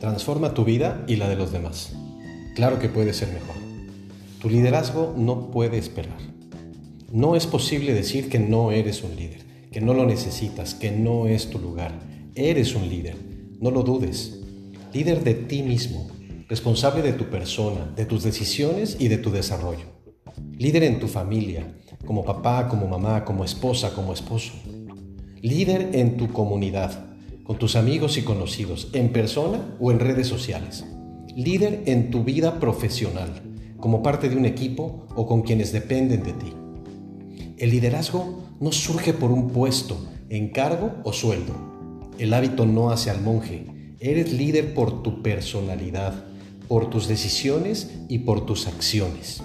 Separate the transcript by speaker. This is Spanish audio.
Speaker 1: transforma tu vida y la de los demás. Claro que puede ser mejor. Tu liderazgo no puede esperar. No es posible decir que no eres un líder, que no lo necesitas, que no es tu lugar. Eres un líder, no lo dudes. Líder de ti mismo, responsable de tu persona, de tus decisiones y de tu desarrollo. Líder en tu familia, como papá, como mamá, como esposa, como esposo. Líder en tu comunidad, con tus amigos y conocidos, en persona o en redes sociales. Líder en tu vida profesional, como parte de un equipo o con quienes dependen de ti. El liderazgo no surge por un puesto, encargo o sueldo. El hábito no hace al monje. Eres líder por tu personalidad, por tus decisiones y por tus acciones.